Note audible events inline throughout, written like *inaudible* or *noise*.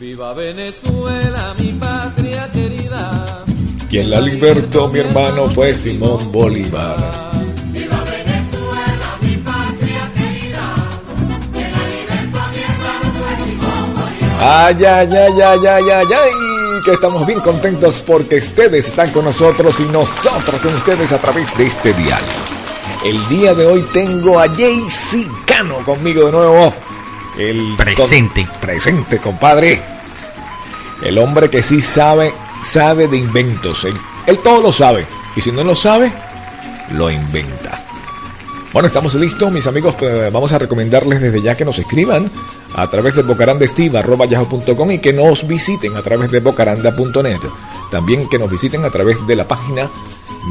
Viva Venezuela, mi patria querida. Quien la libertó, mi hermano, fue Simón Bolívar. Viva Venezuela, mi patria querida. Quien la libertó, mi hermano, fue Simón Bolívar. Ay, ay, ay, ay, ay, ay, ay, que estamos bien contentos porque ustedes están con nosotros y nosotros con ustedes a través de este diario. El día de hoy tengo a JC Cano conmigo de nuevo. El Presente. con- presente, compadre. El hombre que sí sabe, sabe de inventos. Él, él todo lo sabe. Y si no lo sabe, lo inventa. Bueno, estamos listos, mis amigos. pues, vamos a recomendarles desde ya que nos escriban a través de bocarandestiva.yahoo.com y que nos visiten a través de bocaranda.net. También que nos visiten a través de la página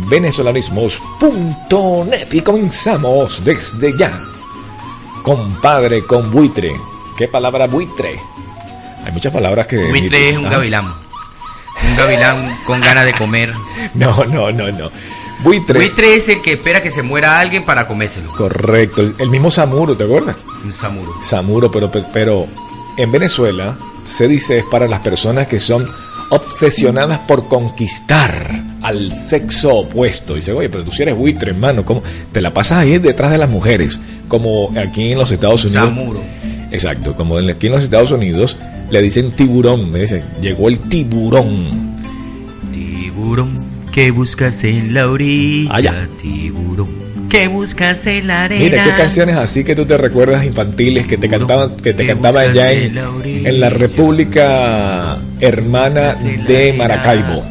venezolanismos.net. Y comenzamos desde ya. Compadre con buitre. ¿Qué palabra buitre? Hay muchas palabras que... Buitre es un Ah, gavilán. Un gavilán con ganas de comer. *laughs* No, no, no, no. Buitre. Buitre es el que espera que se muera alguien para comérselo. Correcto. El, el mismo Samuro, ¿te acuerdas? Un samuro. Samuro, pero, pero en Venezuela se dice es para las personas que son obsesionadas por conquistar al sexo opuesto. Dice, oye, pero tú si eres buitre, hermano, ¿cómo? Te la pasas ahí detrás de las mujeres, como aquí en los Estados Unidos. Samuro. Exacto, como en- aquí en los Estados Unidos le dicen tiburón, me dicen, llegó el tiburón. Tiburón, ¿qué buscas en la orilla? Allá. Tiburón, ¿qué buscas en la arena? Mira, qué canciones así que tú te recuerdas infantiles que te cantaban, que te ¿Qué cantaban ya en en, la República Hermana de? Maracaibo.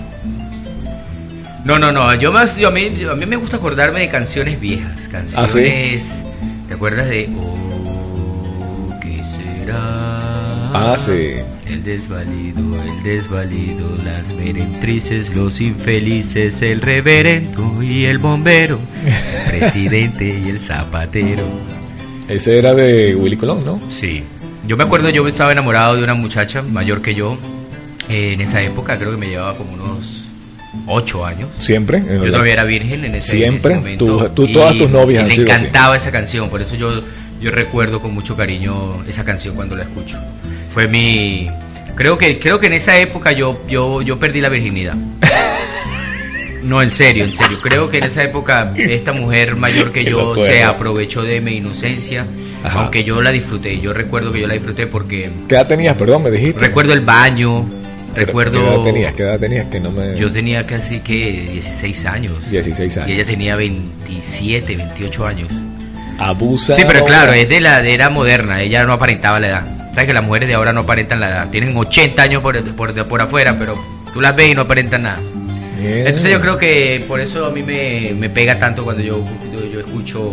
No, no, no. Yo más, yo a, mí, yo- a mí me gusta acordarme de canciones viejas. Canciones. ¿Ah, sí? ¿Te acuerdas de Oh, qué será? Ah, sí. El desvalido, el desvalido, las merentrices, los infelices, el reverendo y el bombero, el *laughs* presidente y el zapatero. Ese era de Willy Colón, ¿no? Sí. Yo me acuerdo, yo estaba enamorado de una muchacha mayor que yo eh, en esa época, creo que me llevaba como unos 8 años. Siempre. Yo todavía era virgen en ese, Siempre. en ese momento. Tú- tú- todas tus novias y han me sido así. encantaba esa canción, por eso yo, yo recuerdo con mucho cariño esa canción cuando la escucho. Fue mi... Creo que, creo que en esa época yo, yo, yo perdí la virginidad. *laughs* No, en serio, en serio. Creo que en esa época esta mujer mayor que yo se aprovechó de mi inocencia, Ajá. aunque yo la disfruté. Yo recuerdo que yo la disfruté porque ¿Qué edad tenías? Perdón, me dijiste. recuerdo el baño, recuerdo... ¿Qué edad tenías? ¿Qué edad tenías? Que no me... Yo tenía casi que 16 años. 16 años. Y ella tenía 27, 28 años. Abusa. Sí, pero claro, es de la era moderna, ella no aparentaba la edad. Sabes que las mujeres de ahora no aparentan la edad. Tienen 80 años por, por, por afuera, pero tú las ves y no aparentan nada. Bien. Entonces yo creo que por eso a mí me, me pega tanto cuando yo, yo, yo escucho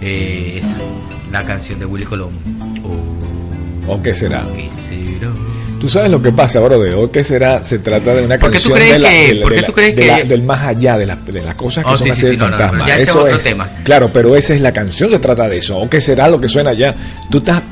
eh, esa, la canción de Willy Colón. Oh, ¿O qué será? ¿qué será? Tú sabes lo que pasa, brother. ¿O qué será? Se trata de una ¿Por qué tú canción la, la- la- la- del más allá, de, las- de las cosas que Oh, son sí, así sí, no, fantasma. no, es Eso otro es. tema. Claro, pero esa es la canción, se trata de eso. ¿O qué será lo que suena allá? Tú, estás,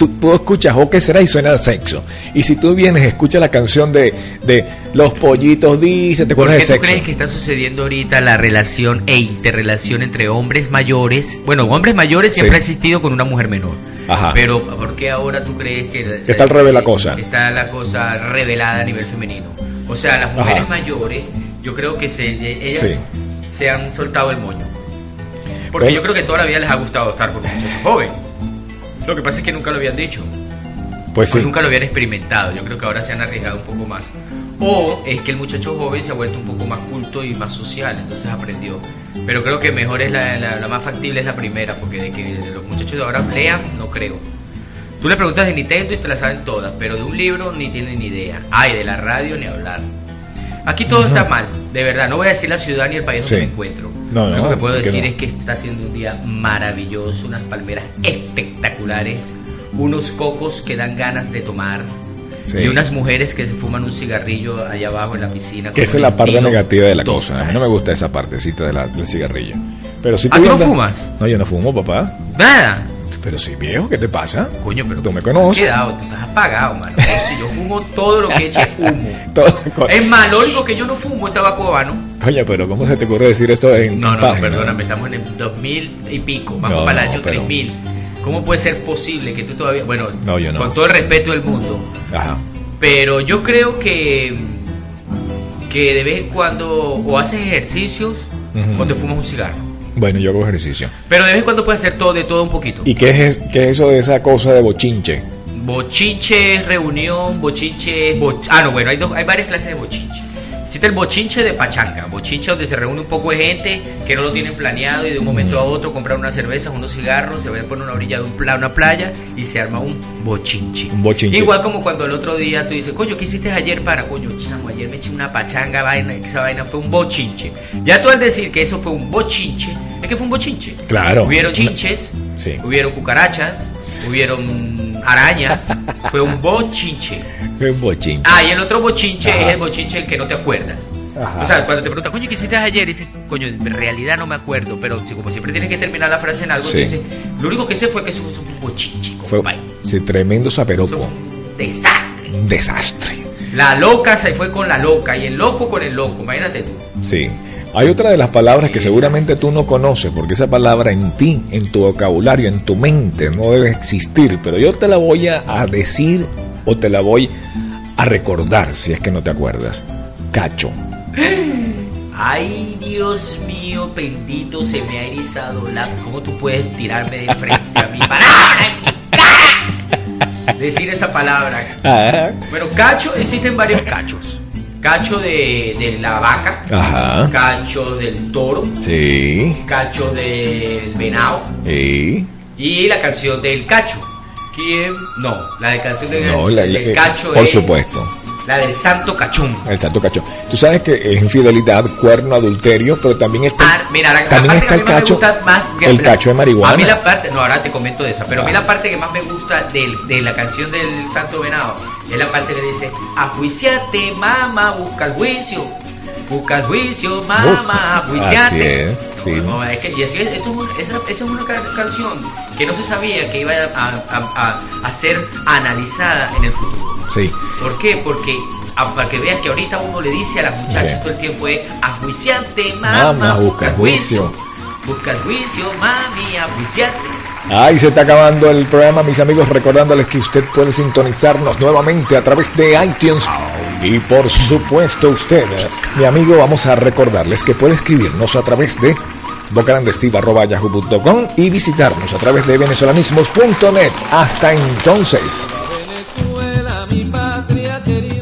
tú, tú escuchas ¿O qué será? y suena sexo. Y si tú vienes, escuchas la canción de, de Los pollitos dicen, te ¿Por acuerdas de tú sexo. crees que está sucediendo ahorita la relación e interrelación entre hombres mayores? Bueno, hombres mayores siempre Sí. ha existido con una mujer menor. Ajá. Pero ¿por qué ahora tú crees que está al revés la cosa? Está la cosa revelada a nivel femenino. O sea, las mujeres Ajá. mayores, yo creo que se, ellas Sí. se han soltado el moño. Porque Bueno. yo creo que toda la vida les ha gustado estar con un muchacho joven. Lo que pasa es que nunca lo habían dicho. Pues sí. nunca lo habían experimentado. Yo creo que ahora se han arriesgado un poco más. O es que el muchacho joven se ha vuelto un poco más culto y más social, entonces aprendió. Pero creo que mejor es la, la- la más factible es la primera, porque de que los muchachos de ahora lean, no creo. Tú le preguntas de Nintendo y te la saben todas, pero de un libro ni tienen ni idea. Ay, de la radio ni hablar. Aquí todo está mal, de verdad. No voy a decir la ciudad ni el país Sí. donde me encuentro. No, Lo único no, que puedo ¿por qué decir es que está haciendo un día maravilloso, unas palmeras espectaculares, unos cocos que dan ganas de tomar. Sí. Y unas mujeres que se fuman un cigarrillo allá abajo en la piscina. Que esa es la parte negativa de la total. cosa. A mí no me gusta esa partecita de la- del cigarrillo. Pero si ¿Ah, tú no andas- fumas? No, yo no fumo, papá. Nada. Pero si viejo, ¿qué te pasa? Coño, pero Tú me conoces. Cuidado, tú estás apagado, mano. Si yo fumo todo lo que eche *laughs* humo. Todo Es más, lo único que yo no fumo es tabaco habano. Coño, pero ¿cómo se te ocurre decir esto en No, no, página? perdóname, estamos en el 2000 y pico, vamos No, para el año pero- 3000. ¿Cómo puede ser posible que tú todavía, bueno, No, yo no. con todo el respeto del mundo, Ajá. Pero yo creo que que de vez en cuando o haces ejercicios Ujú. o te fumas un cigarro. Bueno, yo hago ejercicio. Pero de vez en cuando puedes hacer todo de todo un poquito. ¿Y qué es, qué es eso de esa cosa de bochinche? Bochinche es reunión, bochinche boch- Ah, no, bueno, hay, dos, hay varias clases de bochinche. Existe el bochinche de pachanga, bochinche donde se reúne un poco de gente que no lo tienen planeado y de un momento a otro compran unas cervezas, unos cigarros, se van por una orilla de un pla- una playa y se arma un bochinche. Un bochinche. Igual como cuando el otro día tú dices, coño, ¿qué hiciste ayer para? Coño, chamo, ayer me eché una pachanga, vaina, esa vaina fue un bochinche. Ya tú al decir que eso fue un bochinche, es que fue un bochinche. Claro. Hubieron Una- chinches, Sí. hubieron cucarachas, hubieron arañas, fue un bochinche. Un bochinche. Ah, y el otro bochinche Ajá. es el bochinche que no te acuerdas. Ajá. O sea, cuando te preguntan, coño, ¿qué hiciste ayer? Dices, coño, en realidad no me acuerdo, pero como siempre tienes que terminar la frase en algo, Sí. dices, lo único que sé fue que eso, fue un bochinche, Fue sí, tremendo fue un desastre. Un desastre. La loca se fue con la loca y el loco con el loco, imagínate tú. Sí. Hay otra de las palabras que seguramente tú no conoces, porque esa palabra en ti, en tu vocabulario, en tu mente, no debe existir, pero yo te la voy a, decir o te la voy a recordar si es que no te acuerdas. Cacho. Ay, Dios mío, bendito, se me ha erizado la... ¿Cómo tú puedes tirarme de frente a mi *laughs* palabra? Decir esa palabra. Ah, Bueno, cacho, existen varios cachos. Cacho de, de la vaca, Ajá. cacho del toro, Sí. cacho del venado Sí. y la canción del cacho. ¿Quién? No, la de canción del, No, la- del la- cacho por es supuesto. la del santo cachón. El santo cacho. Tú sabes que es infidelidad, cuerno, adulterio, pero también está, Ah, mira, la, la también parte está que el me cacho, gusta más el la- cacho de marihuana. A mí la parte, no, ahora te comento de esa, pero a mí la parte que más me gusta del- de, la canción del Santo Venado es la parte que dice, ajuiciate, mamá, busca el juicio. Busca el juicio, mamá, Así ajuiciate. es, sí. No, es que, y así es, es un- esa, esa es una ca- canción que no se sabía que iba a, a- a- a ser analizada en el futuro. Sí. ¿Por qué? Porque para que veas que ahorita uno le dice a las muchachas Sí. todo el tiempo es ajuiciante, mamá, Mamá, busca el juicio. juicio. Busca el juicio, mami, ajuiciate. Ahí se está acabando el programa, mis amigos, recordándoles que usted puede sintonizarnos nuevamente a través de iTunes. Y por supuesto usted, mi amigo, vamos a recordarles que puede escribirnos a través de bocarandestiva.yahoo.com y visitarnos a través de venezolanismos.net. Hasta entonces. Venezuela, mi patria querida.